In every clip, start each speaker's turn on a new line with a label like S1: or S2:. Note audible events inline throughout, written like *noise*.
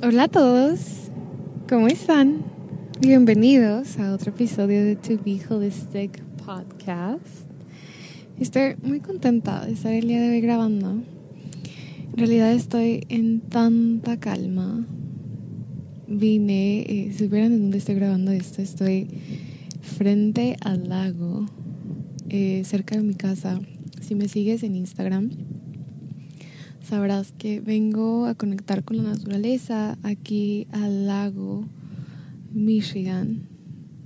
S1: Hola a todos, ¿cómo están? Bienvenidos a otro episodio de To Be Holistic Podcast. Estoy muy contenta de estar el día de hoy grabando. En realidad estoy en tanta calma. Vine, eh, si supieran de dónde estoy grabando esto, estoy frente al lago, eh, cerca de mi casa. Si me sigues en Instagram, sabrás que vengo a conectar con la naturaleza aquí al lago Michigan,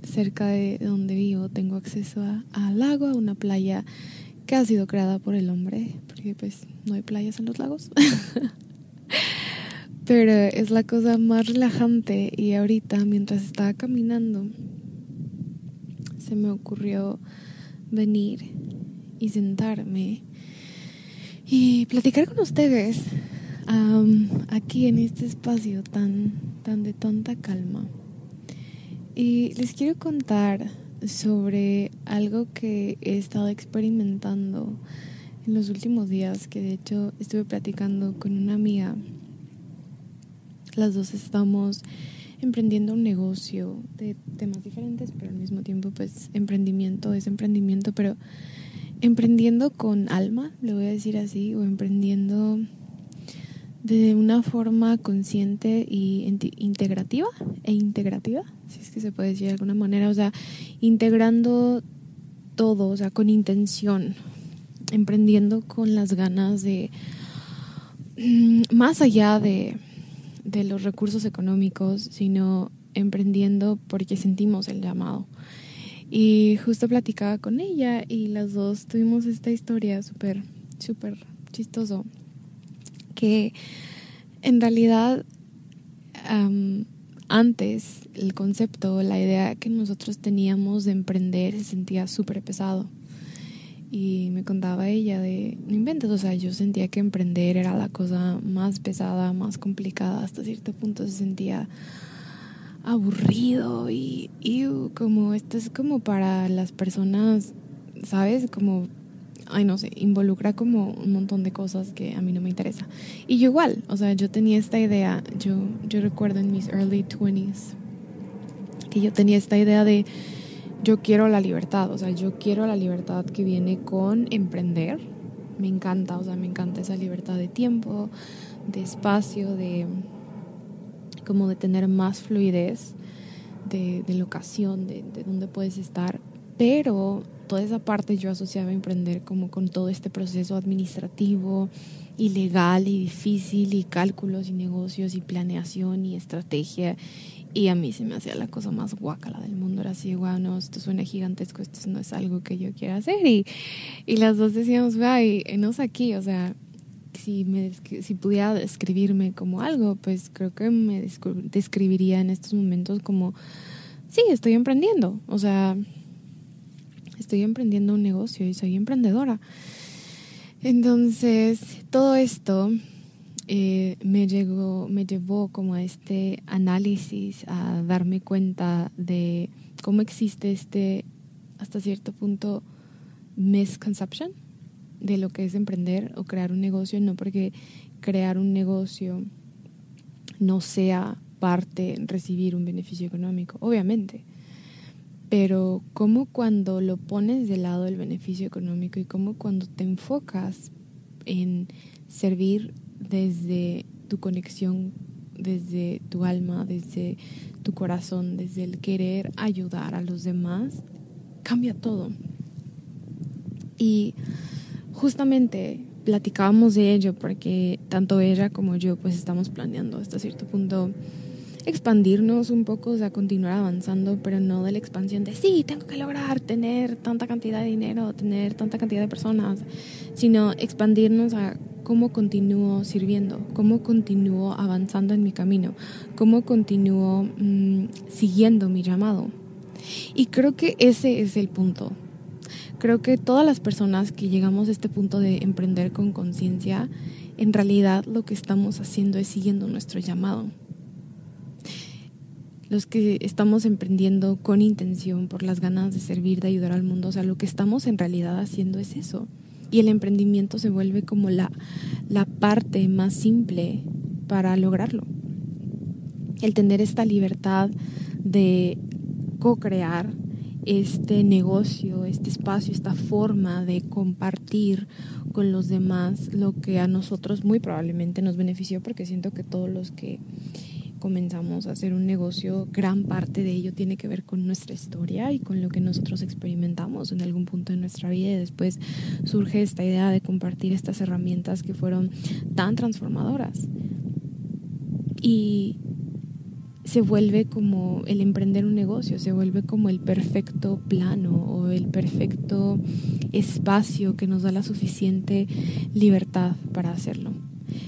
S1: cerca de donde vivo. Tengo acceso al lago, a una playa que ha sido creada por el hombre, porque pues no hay playas en los lagos. *laughs* Pero es la cosa más relajante y ahorita mientras estaba caminando se me ocurrió venir y sentarme y platicar con ustedes aquí en este espacio tan, tan de tanta calma. Y les quiero contar sobre algo que he estado experimentando en los últimos días, que de hecho estuve platicando con una amiga. Las dos estamos emprendiendo un negocio de temas diferentes, pero al mismo tiempo pues emprendimiento es emprendimiento, pero emprendiendo con alma, le voy a decir así, o emprendiendo de una forma consciente y integrativa e integrativa, si es que se puede decir de alguna manera, o sea, integrando todo, o sea, con intención, emprendiendo con las ganas de, mm, más allá de, de los recursos económicos, sino emprendiendo porque sentimos el llamado. Y justo platicaba con ella y las dos tuvimos esta historia súper, súper chistoso. Que en realidad antes el concepto, la idea que nosotros teníamos de emprender se sentía súper pesado. Y me contaba ella de, no inventes, o sea, yo sentía que emprender era la cosa más pesada, más complicada, hasta cierto punto se sentía aburrido y, como esto es como para las personas, ¿sabes? Como, ay no sé, involucra como un montón de cosas que a mí no me interesa. Y yo igual, o sea, yo tenía esta idea, yo, yo recuerdo en mis early 20s, que yo tenía esta idea de yo quiero la libertad, o sea, yo quiero la libertad que viene con emprender. Me encanta, o sea, me encanta esa libertad de tiempo, de espacio, de como de tener más fluidez de, de locación, de, de dónde puedes estar, pero toda esa parte yo asociaba a emprender como con todo este proceso administrativo y legal y difícil y cálculos y negocios y planeación y estrategia y a mí se me hacía la cosa más guacala del mundo. Era así, wow, no, esto suena gigantesco, esto no es algo que yo quiera hacer. Y, y las dos decíamos, ay, nos aquí, o sea, si, me, si pudiera describirme como algo, pues creo que me describiría en estos momentos como, sí, estoy emprendiendo, o sea, estoy emprendiendo un negocio y soy emprendedora. Entonces, todo esto eh, me, llegó, me llevó como a este análisis, a darme cuenta de cómo existe este, hasta cierto punto, misconception de lo que es emprender o crear un negocio, no porque crear un negocio no sea parte recibir un beneficio económico, obviamente. Pero como cuando lo pones de lado el beneficio económico y como cuando te enfocas en servir desde tu conexión, desde tu alma, desde tu corazón, desde el querer ayudar a los demás, cambia todo. Y justamente platicábamos de ello porque tanto ella como yo pues estamos planeando hasta cierto punto expandirnos un poco, o sea, continuar avanzando, pero no de la expansión de sí, tengo que lograr tener tanta cantidad de dinero, tener tanta cantidad de personas, sino expandirnos a cómo continúo sirviendo, cómo continúo avanzando en mi camino, cómo continúo mm, siguiendo mi llamado. Y creo que ese es el punto. Creo que todas las personas que llegamos a este punto de emprender con conciencia, en realidad lo que estamos haciendo es siguiendo nuestro llamado. Los que estamos emprendiendo con intención, por las ganas de servir, de ayudar al mundo, o sea, lo que estamos en realidad haciendo es eso. Y el emprendimiento se vuelve como la, la parte más simple para lograrlo. El tener esta libertad de co-crear, este negocio, este espacio, esta forma de compartir con los demás lo que a nosotros muy probablemente nos benefició porque siento que todos los que comenzamos a hacer un negocio, gran parte de ello tiene que ver con nuestra historia y con lo que nosotros experimentamos en algún punto de nuestra vida y después surge esta idea de compartir estas herramientas que fueron tan transformadoras. Y se vuelve como el emprender un negocio, se vuelve como el perfecto plano o el perfecto espacio que nos da la suficiente libertad para hacerlo.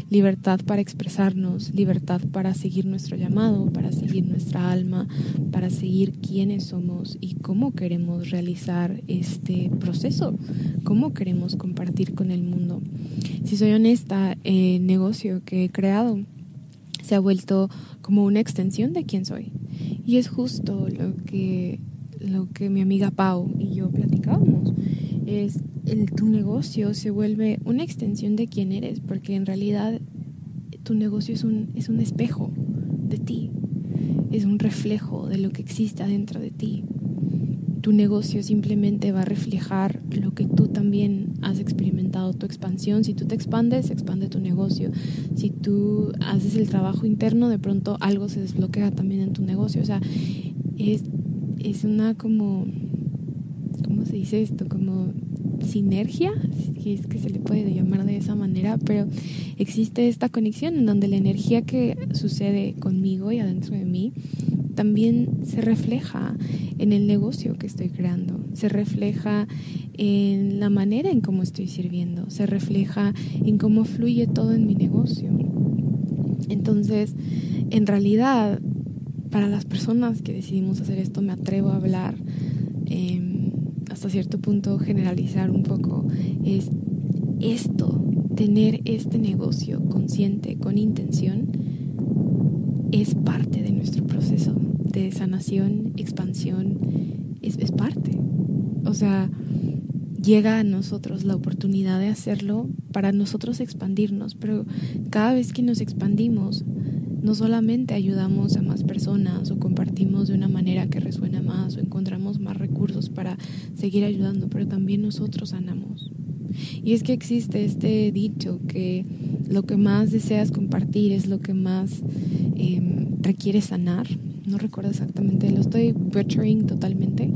S1: Libertad para expresarnos, libertad para seguir nuestro llamado, para seguir nuestra alma, para seguir quiénes somos y cómo queremos realizar este proceso, cómo queremos compartir con el mundo. Si soy honesta, el negocio que he creado se ha vuelto como una extensión de quién soy. Y es justo lo que, lo que mi amiga Pau y yo platicábamos. Es el, tu negocio se vuelve una extensión de quién eres, porque en realidad tu negocio es un, es un espejo de ti, es un reflejo de lo que existe dentro de ti tu negocio simplemente va a reflejar lo que tú también has experimentado, tu expansión. Si tú te expandes, expande tu negocio. Si tú haces el trabajo interno, de pronto algo se desbloquea también en tu negocio. O sea, es, es una como, ¿cómo se dice esto? Como sinergia, si es que se le puede llamar de esa manera, pero existe esta conexión en donde la energía que sucede conmigo y adentro de mí también se refleja en el negocio que estoy creando, se refleja en la manera en cómo estoy sirviendo, se refleja en cómo fluye todo en mi negocio. Entonces, en realidad, para las personas que decidimos hacer esto, me atrevo a hablar, em, hasta cierto punto generalizar un poco, es esto, tener este negocio consciente, con intención, es parte de nuestro proceso sanación, expansión, es, parte. O sea, llega a nosotros la oportunidad de hacerlo para nosotros expandirnos, pero cada vez que nos expandimos, no solamente ayudamos a más personas o compartimos de una manera que resuena más o encontramos más recursos para seguir ayudando, pero también nosotros sanamos. Y es que existe este dicho que lo que más deseas compartir es lo que más eh, requiere sanar no recuerdo exactamente, lo estoy butchering totalmente,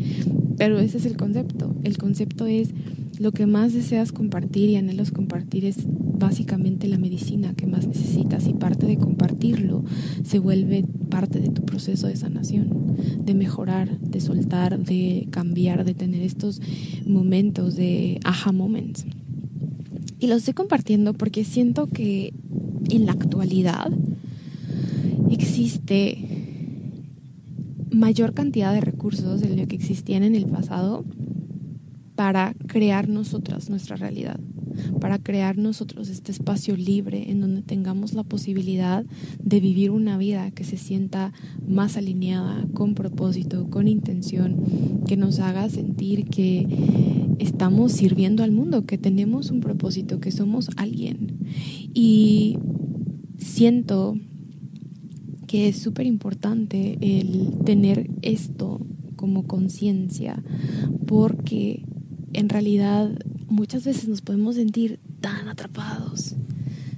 S1: pero ese es el concepto. El concepto es lo que más deseas compartir y anhelos compartir es básicamente la medicina que más necesitas y parte de compartirlo se vuelve parte de tu proceso de sanación, de mejorar, de soltar, de cambiar, de tener estos momentos de aha moments. Y lo estoy compartiendo porque siento que en la actualidad existe mayor cantidad de recursos de lo que existían en el pasado para crear nosotras nuestra realidad, para crear nosotros este espacio libre en donde tengamos la posibilidad de vivir una vida que se sienta más alineada, con propósito, con intención, que nos haga sentir que estamos sirviendo al mundo, que tenemos un propósito, que somos alguien. Y siento que es súper importante el tener esto como conciencia, porque en realidad muchas veces nos podemos sentir tan atrapados,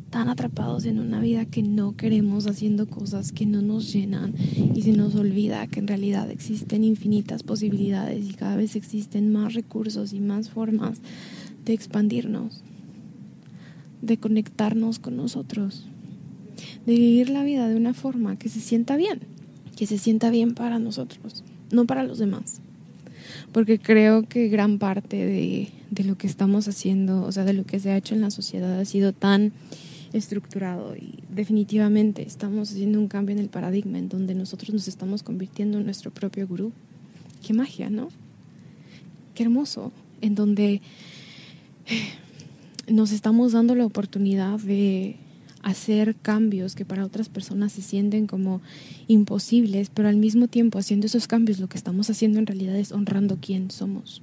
S1: tan atrapados en una vida que no queremos, haciendo cosas que no nos llenan y se nos olvida que en realidad existen infinitas posibilidades y cada vez existen más recursos y más formas de expandirnos, de conectarnos con nosotros, de vivir la vida de una forma que se sienta bien, que se sienta bien para nosotros, no para los demás. Porque creo que gran parte de, de lo que estamos haciendo, o sea, de lo que se ha hecho en la sociedad ha sido tan estructurado y definitivamente estamos haciendo un cambio en el paradigma en donde nosotros nos estamos convirtiendo en nuestro propio gurú. Qué magia, ¿no? Qué hermoso, en donde nos estamos dando la oportunidad de hacer cambios que para otras personas se sienten como imposibles, pero al mismo tiempo haciendo esos cambios lo que estamos haciendo en realidad es honrando quién somos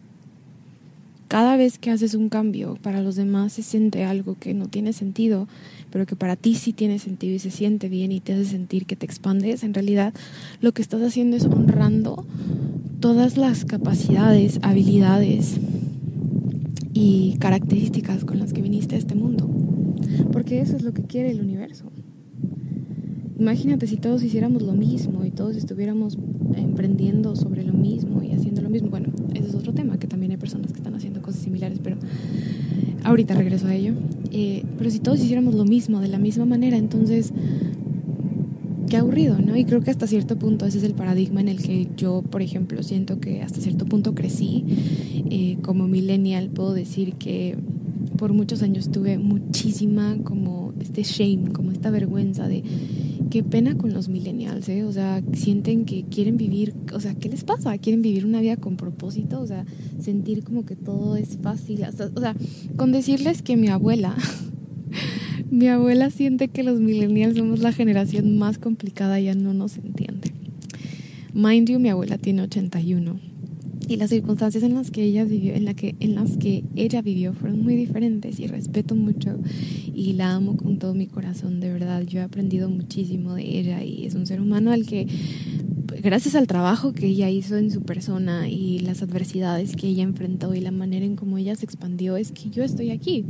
S1: cada vez que haces un cambio, para los demás se siente algo que no tiene sentido, pero que para ti sí tiene sentido y se siente bien y te hace sentir que te expandes, en realidad lo que estás haciendo es honrando todas las capacidades, habilidades y características con las que viniste a este mundo. Porque eso es lo que quiere el universo. Imagínate si todos hiciéramos lo mismo y todos estuviéramos emprendiendo sobre lo mismo y haciendo lo mismo. Bueno, ese es otro tema, que también hay personas que están haciendo cosas similares, pero ahorita regreso a ello. Eh, pero si todos hiciéramos lo mismo, de la misma manera, entonces, qué aburrido, ¿no? Y creo que hasta cierto punto ese es el paradigma en el que yo, por ejemplo, siento que hasta cierto punto crecí. Eh, como millennial puedo decir que por muchos años tuve muchísima como este shame, como esta vergüenza de qué pena con los millennials, ¿eh? O sea, sienten que quieren vivir, o sea, ¿qué les pasa? Quieren vivir una vida con propósito, o sea, sentir como que todo es fácil. o sea, con decirles que mi abuela, *laughs* mi abuela siente que los millennials somos la generación más complicada, ya no nos entiende. Mind you, mi abuela tiene 81 y las circunstancias en las que ella vivió, en, la que, en las que ella vivió fueron muy diferentes y respeto mucho y la amo con todo mi corazón, de verdad. Yo he aprendido muchísimo de ella y es un ser humano al que, gracias al trabajo que ella hizo en su persona y las adversidades que ella enfrentó y la manera en cómo ella se expandió, es que yo estoy aquí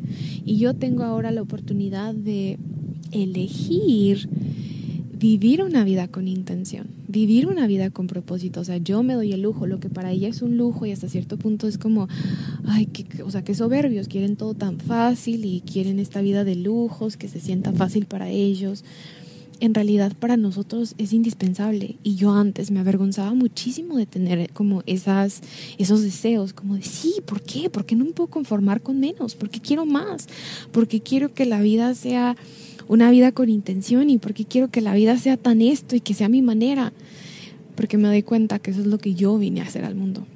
S1: y yo tengo ahora la oportunidad de elegir vivir una vida con intención, vivir una vida con propósito. O sea, yo me doy el lujo, lo que para ella es un lujo y hasta cierto punto es como, ay, que, o sea, qué soberbios, quieren todo tan fácil y quieren esta vida de lujos, que se sienta fácil para ellos. En realidad para nosotros es indispensable y yo antes me avergonzaba muchísimo de tener como esas, esos deseos, como de sí, ¿por qué? ¿Por qué no me puedo conformar con menos? ¿Por qué quiero más? Porque quiero que la vida sea una vida con intención y porque quiero que la vida sea tan esto y que sea mi manera. Porque me doy cuenta que eso es lo que yo vine a hacer al mundo.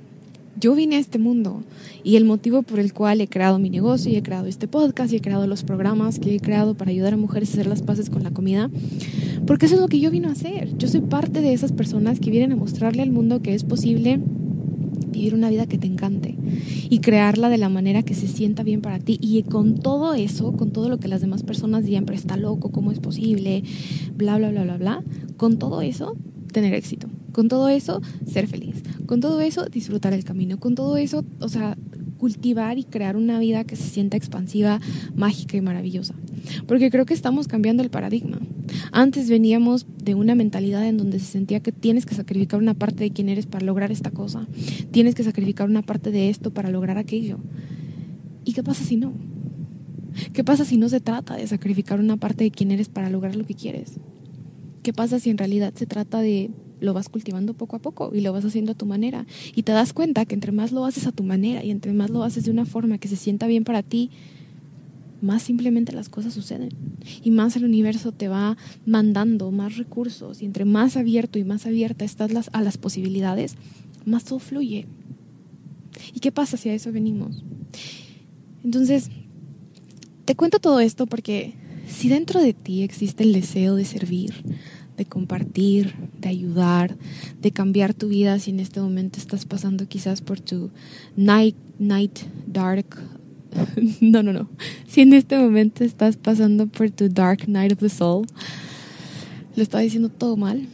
S1: Yo vine a este mundo y el motivo por el cual he creado mi negocio y he creado este podcast y he creado los programas que he creado para ayudar a mujeres a hacer las paces con la comida, porque eso es lo que yo vine a hacer. Yo soy parte de esas personas que vienen a mostrarle al mundo que es posible vivir una vida que te encante y crearla de la manera que se sienta bien para ti. Y con todo eso, con todo lo que las demás personas digan, pero está loco, ¿cómo es posible? Bla, bla, bla, bla, bla. Con todo eso, tener éxito. Con todo eso, ser feliz. Con todo eso, disfrutar el camino. Con todo eso, o sea, cultivar y crear una vida que se sienta expansiva, mágica y maravillosa. Porque creo que estamos cambiando el paradigma. Antes veníamos de una mentalidad en donde se sentía que tienes que sacrificar una parte de quién eres para lograr esta cosa. Tienes que sacrificar una parte de esto para lograr aquello. ¿Y qué pasa si no? ¿Qué pasa si no se trata de sacrificar una parte de quién eres para lograr lo que quieres? ¿Qué pasa si en realidad se trata de lo vas cultivando poco a poco y lo vas haciendo a tu manera. Y te das cuenta que entre más lo haces a tu manera y entre más lo haces de una forma que se sienta bien para ti, más simplemente las cosas suceden. Y más el universo te va mandando más recursos. Y entre más abierto y más abierta estás las, a las posibilidades, más todo fluye. ¿Y qué pasa si a eso venimos? Entonces, te cuento todo esto porque si dentro de ti existe el deseo de servir, de compartir, de ayudar, de cambiar tu vida si en este momento estás pasando quizás por tu night, night dark. *laughs* no, no, no. Si en este momento estás pasando por tu dark night of the soul, lo estaba diciendo todo mal,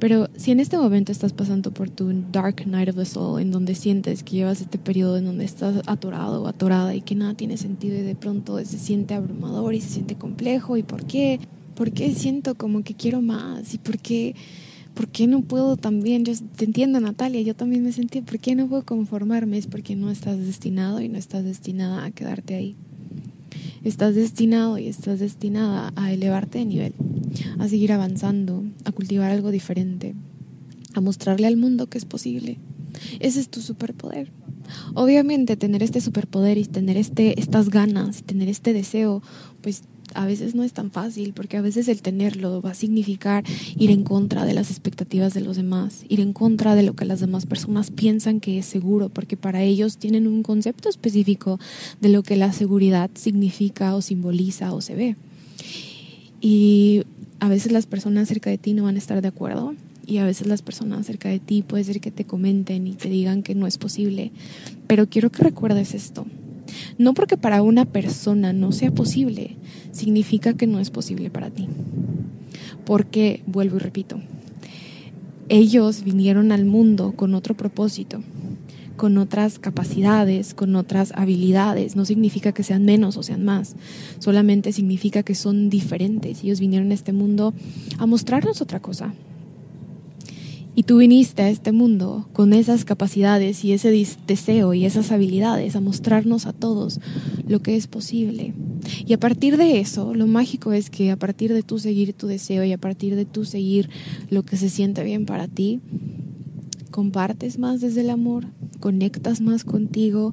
S1: Pero si en este momento estás pasando por tu dark night of the soul, en donde sientes que llevas este periodo en donde estás atorado o atorada y que nada tiene sentido y de pronto se siente abrumador y se siente complejo, ¿y por qué? ¿Por qué siento como que quiero más? ¿Y por qué, por qué no puedo también? Yo te entiendo, Natalia, yo también me sentí, ¿por qué no puedo conformarme? Es porque no estás destinado y no estás destinada a quedarte ahí. Estás destinado y estás destinada a elevarte de nivel a seguir avanzando, a cultivar algo diferente, a mostrarle al mundo que es posible. Ese es tu superpoder. Obviamente tener este superpoder y tener este, estas ganas, tener este deseo, pues a veces no es tan fácil, porque a veces el tenerlo va a significar ir en contra de las expectativas de los demás, ir en contra de lo que las demás personas piensan que es seguro, porque para ellos tienen un concepto específico de lo que la seguridad significa o simboliza o se ve. Y a veces las personas cerca de ti no van a estar de acuerdo y a veces las personas cerca de ti puede ser que te comenten y te digan que no es posible. Pero quiero que recuerdes esto. No porque para una persona no sea posible, significa que no es posible para ti. Porque, vuelvo y repito, ellos vinieron al mundo con otro propósito con otras capacidades, con otras habilidades. No significa que sean menos o sean más, solamente significa que son diferentes. Ellos vinieron a este mundo a mostrarnos otra cosa. Y tú viniste a este mundo con esas capacidades y ese deseo y esas habilidades a mostrarnos a todos lo que es posible. Y a partir de eso, lo mágico es que a partir de tú seguir tu deseo y a partir de tú seguir lo que se siente bien para ti, compartes más desde el amor, conectas más contigo,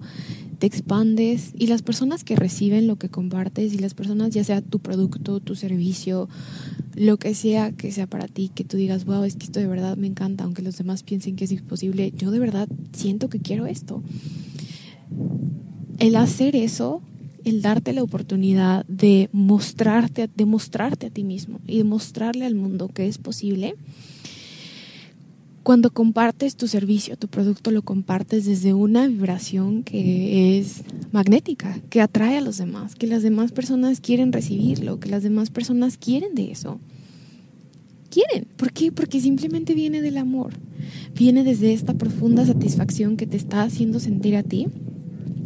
S1: te expandes y las personas que reciben lo que compartes y las personas, ya sea tu producto, tu servicio, lo que sea que sea para ti, que tú digas, wow, es que esto de verdad me encanta, aunque los demás piensen que es imposible, yo de verdad siento que quiero esto. El hacer eso, el darte la oportunidad de mostrarte, de mostrarte a ti mismo y de mostrarle al mundo que es posible, cuando compartes tu servicio, tu producto, lo compartes desde una vibración que es magnética, que atrae a los demás, que las demás personas quieren recibirlo, que las demás personas quieren de eso. Quieren. ¿Por qué? Porque simplemente viene del amor. Viene desde esta profunda satisfacción que te está haciendo sentir a ti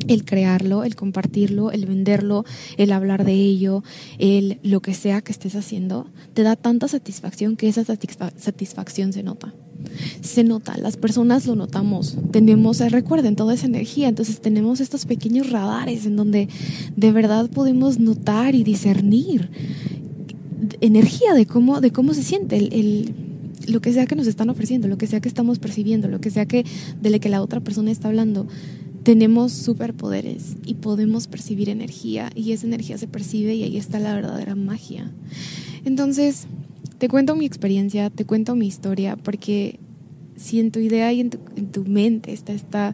S1: el crearlo, el compartirlo, el venderlo, el hablar de ello, el lo que sea que estés haciendo, te da tanta satisfacción que esa satisfacción se nota se nota, las personas lo notamos, tenemos, eh, recuerden, toda esa energía, entonces tenemos estos pequeños radares en donde de verdad podemos notar y discernir energía de cómo, de cómo se siente el, lo que sea que nos están ofreciendo, lo que sea que estamos percibiendo, lo que sea que de lo que la otra persona está hablando. Tenemos superpoderes y podemos percibir energía y esa energía se percibe y ahí está la verdadera magia. Entonces, te cuento mi experiencia, te cuento mi historia, porque si en tu idea y en tu, mente está, está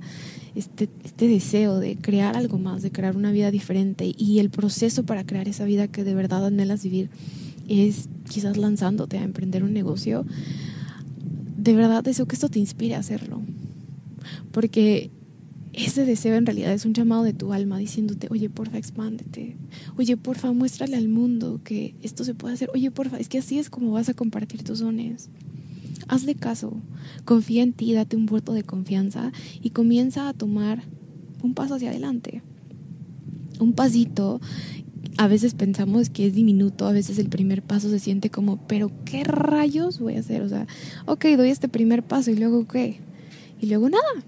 S1: este, este deseo de crear algo más, de crear una vida diferente y el proceso para crear esa vida que de verdad anhelas vivir es quizás lanzándote a emprender un negocio, de verdad deseo que esto te inspire a hacerlo. Porque ese deseo en realidad es un llamado de tu alma diciéndote, oye, porfa, expándete. Oye, porfa, muéstrale al mundo que esto se puede hacer. Oye, porfa, es que así es como vas a compartir tus dones. Hazle caso, confía en ti, date un voto de confianza y comienza a tomar un paso hacia adelante. Un pasito a veces pensamos que es diminuto, a veces el primer paso se siente como, pero ¿qué rayos voy a hacer? O sea, ok, doy este primer paso y luego qué? Y luego nada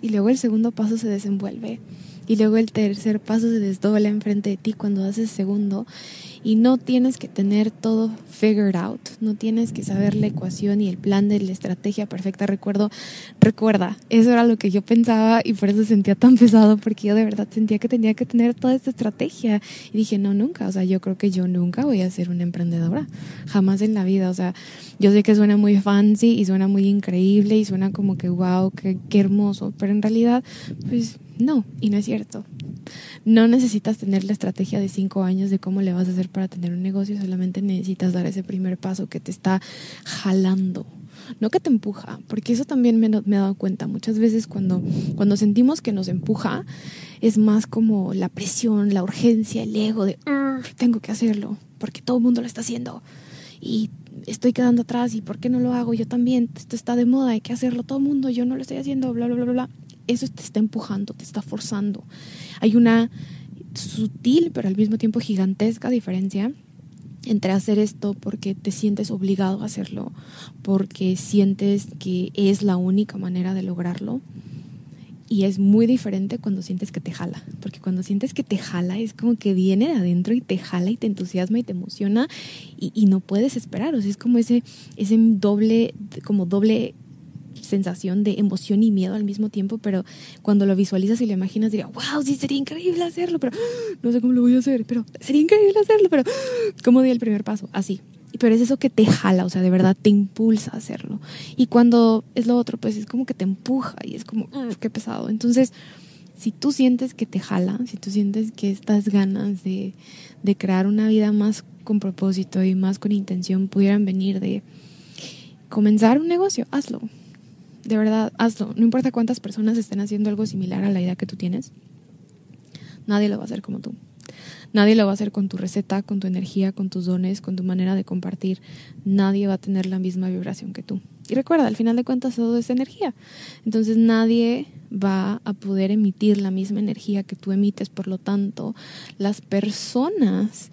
S1: y luego el segundo paso se desenvuelve y luego el tercer paso se desdobla enfrente de ti cuando haces segundo y no tienes que tener todo figured out, no tienes que saber la ecuación y el plan de la estrategia perfecta. Recuerdo, recuerda, eso era lo que yo pensaba y por eso sentía tan pesado porque yo de verdad sentía que tenía que tener toda esta estrategia y dije, no, nunca, o sea, yo creo que yo nunca voy a ser una emprendedora, jamás en la vida, o sea, yo sé que suena muy fancy y suena muy increíble y suena como que wow, qué, qué hermoso, pero en realidad, pues no, y no es cierto. No necesitas tener la estrategia de cinco años de cómo le vas a hacer para tener un negocio, solamente necesitas dar ese primer paso que te está jalando. No que te empuja, porque eso también me, he dado cuenta. Muchas veces cuando, cuando sentimos que nos empuja, es más como la presión, la urgencia, el ego de tengo que hacerlo, porque todo el mundo lo está haciendo. Y estoy quedando atrás y por qué no lo hago, yo también, esto está de moda, hay que hacerlo todo el mundo, yo no lo estoy haciendo, bla, bla, bla, bla. Eso te está empujando, te está forzando. Hay una sutil, pero al mismo tiempo gigantesca diferencia entre hacer esto porque te sientes obligado a hacerlo, porque sientes que es la única manera de lograrlo. Y es muy diferente cuando sientes que te jala, porque cuando sientes que te jala es como que viene de adentro y te jala y te entusiasma y te emociona y, y no puedes esperar, o sea, es como ese, ese doble, como doble sensación de emoción y miedo al mismo tiempo, pero cuando lo visualizas y lo imaginas diría, wow, sí sería increíble hacerlo, pero *gasps* no sé cómo lo voy a hacer, pero sería increíble hacerlo, pero *gasps* ¿cómo di el primer paso? Así. Pero es eso que te jala, o sea, de verdad te impulsa a hacerlo. Y cuando es lo otro, pues es como que te empuja y es como, qué pesado. Entonces, si tú sientes que te jala, si tú sientes que estas ganas de, de crear una vida más con propósito y más con intención pudieran venir de comenzar un negocio, hazlo de verdad, hazlo. No importa cuántas personas estén haciendo algo similar a la idea que tú tienes, nadie lo va a hacer como tú. Nadie lo va a hacer con tu receta, con tu energía, con tus dones, con tu manera de compartir. Nadie va a tener la misma vibración que tú. Y recuerda, al final de cuentas todo es energía. Entonces nadie va a poder emitir la misma energía que tú emites. Por lo tanto, las personas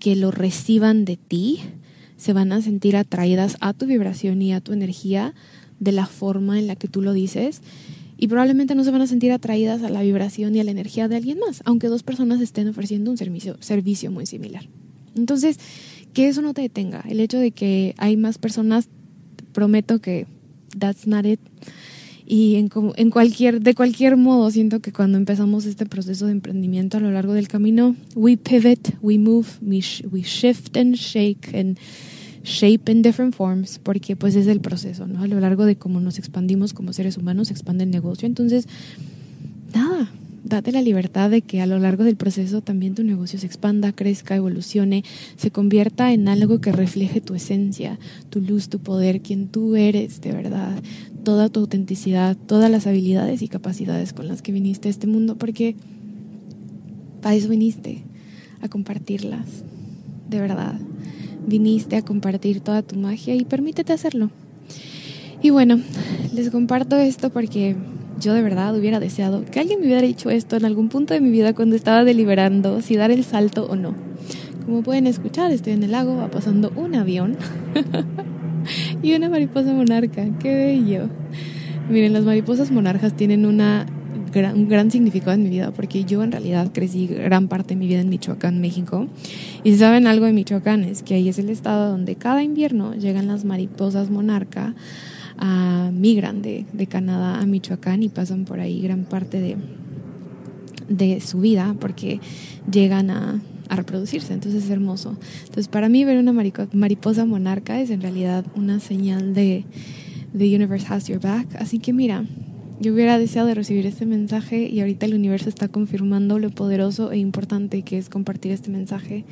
S1: que lo reciban de ti se van a sentir atraídas a tu vibración y a tu energía de la forma en la que tú lo dices y probablemente no se van a sentir atraídas a la vibración y a la energía de alguien más, aunque dos personas estén ofreciendo un servicio, servicio muy similar. Entonces, que eso no te detenga. El hecho de que hay más personas, prometo que that's not it. Y en, en cualquier, de cualquier modo, siento que cuando empezamos este proceso de emprendimiento a lo largo del camino, we pivot, we move, we, we shift and shake and shape in different forms, porque pues es el proceso, ¿no? A lo largo de cómo nos expandimos como seres humanos, se expande el negocio. Entonces, nada, date la libertad de que a lo largo del proceso también tu negocio se expanda, crezca, evolucione, se convierta en algo que refleje tu esencia, tu luz, tu poder, quien tú eres de verdad, toda tu autenticidad, todas las habilidades y capacidades con las que viniste a este mundo, porque para eso viniste, a compartirlas, de verdad viniste a compartir toda tu magia y permítete hacerlo. Y bueno, les comparto esto porque yo de verdad hubiera deseado que alguien me hubiera dicho esto en algún punto de mi vida cuando estaba deliberando si dar el salto o no. Como pueden escuchar, estoy en el lago, va pasando un avión *laughs* y una mariposa monarca. ¡Qué bello! Miren, las mariposas monarcas tienen una un gran significado en mi vida, porque yo en realidad crecí gran parte de mi vida en Michoacán, México. Y si saben algo de Michoacán, es que ahí es el estado donde cada invierno llegan las mariposas monarca a migran de, de Canadá a Michoacán y pasan por ahí gran parte de, de su vida porque llegan a, a, reproducirse, entonces es hermoso. Entonces para mí ver una mariposa monarca es en realidad una señal de The Universe Has Your Back, así que mira, yo hubiera deseado de recibir este mensaje y ahorita el universo está confirmando lo poderoso e importante que es compartir este mensaje.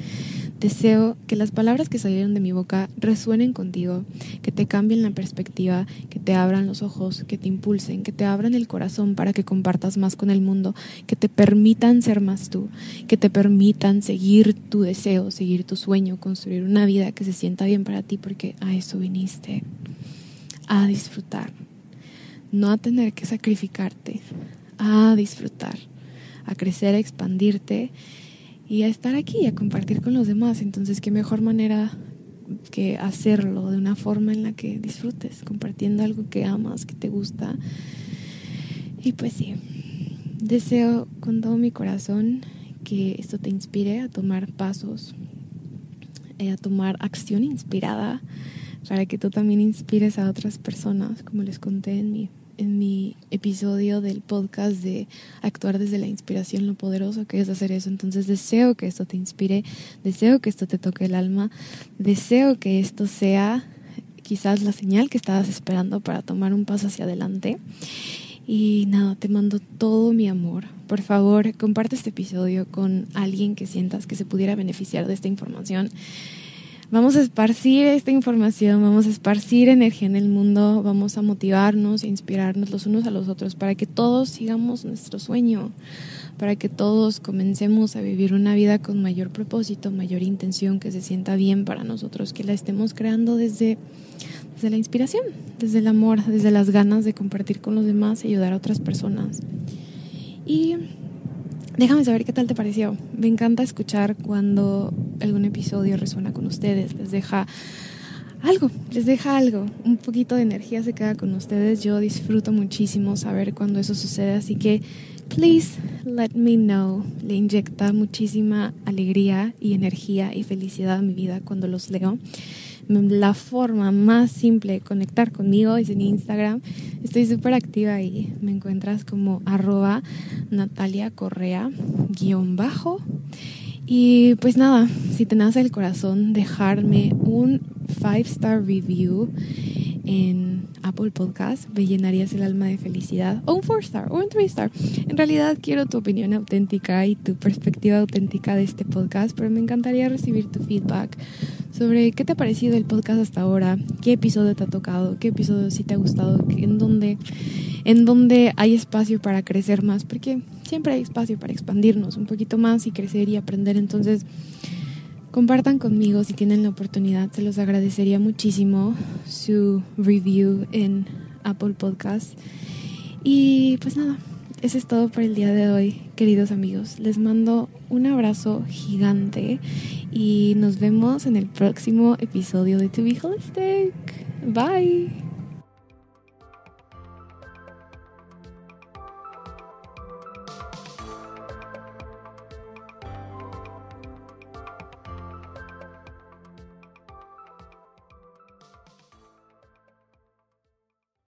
S1: Deseo que las palabras que salieron de mi boca resuenen contigo, que te cambien la perspectiva, que te abran los ojos, que te impulsen, que te abran el corazón para que compartas más con el mundo, que te permitan ser más tú, que te permitan seguir tu deseo, seguir tu sueño, construir una vida que se sienta bien para ti porque a eso viniste, a disfrutar no a tener que sacrificarte, a disfrutar, a crecer, a expandirte y a estar aquí, a compartir con los demás. Entonces, qué mejor manera que hacerlo de una forma en la que disfrutes, compartiendo algo que amas, que te gusta. Y pues sí, deseo con todo mi corazón que esto te inspire a tomar pasos, eh, a tomar acción inspirada para que tú también inspires a otras personas, como les conté en mi, en mi episodio del podcast de actuar desde la inspiración, lo poderoso que es hacer eso. Entonces deseo que esto te inspire, deseo que esto te toque el alma, deseo que esto sea quizás la señal que estabas esperando para tomar un paso hacia adelante. Y nada, te mando todo mi amor. Por favor, comparte este episodio con alguien que sientas que se pudiera beneficiar de esta información Vamos a esparcir esta información, vamos a esparcir energía en el mundo, vamos a motivarnos e inspirarnos los unos a los otros para que todos sigamos nuestro sueño, para que todos comencemos a vivir una vida con mayor propósito, mayor intención, que se sienta bien para nosotros, que la estemos creando desde, desde la inspiración, desde el amor, desde las ganas de compartir con los demás y ayudar a otras personas. Y Déjame saber qué tal te pareció. Me encanta escuchar cuando algún episodio resuena con ustedes, les deja algo, les deja algo, un poquito de energía se queda con ustedes. Yo disfruto muchísimo saber cuando eso sucede, así que please let me know. Le inyecta muchísima alegría y energía y felicidad a mi vida cuando los leo la forma más simple de conectar conmigo es en Instagram. Estoy súper activa y me encuentras como arroba Natalia Correa guion bajo. Y pues nada, si te nace el corazón, dejarme un 5 star review en Apple Podcast, me llenarías el alma de felicidad. O un 4 star, o un 3 star. En realidad quiero tu opinión auténtica y tu perspectiva auténtica de este podcast, pero me encantaría recibir tu feedback sobre qué te ha parecido el podcast hasta ahora, qué episodio te ha tocado, qué episodio sí te ha gustado, en dónde, en dónde hay espacio para crecer más, porque siempre hay espacio para expandirnos un poquito más y crecer y aprender. Entonces, compartan conmigo si tienen la oportunidad, se los agradecería muchísimo su review en Apple Podcast. Y pues nada, eso es todo por el día de hoy, queridos amigos. Les mando un abrazo gigante y nos vemos en el próximo episodio de To Be Holistic. Bye.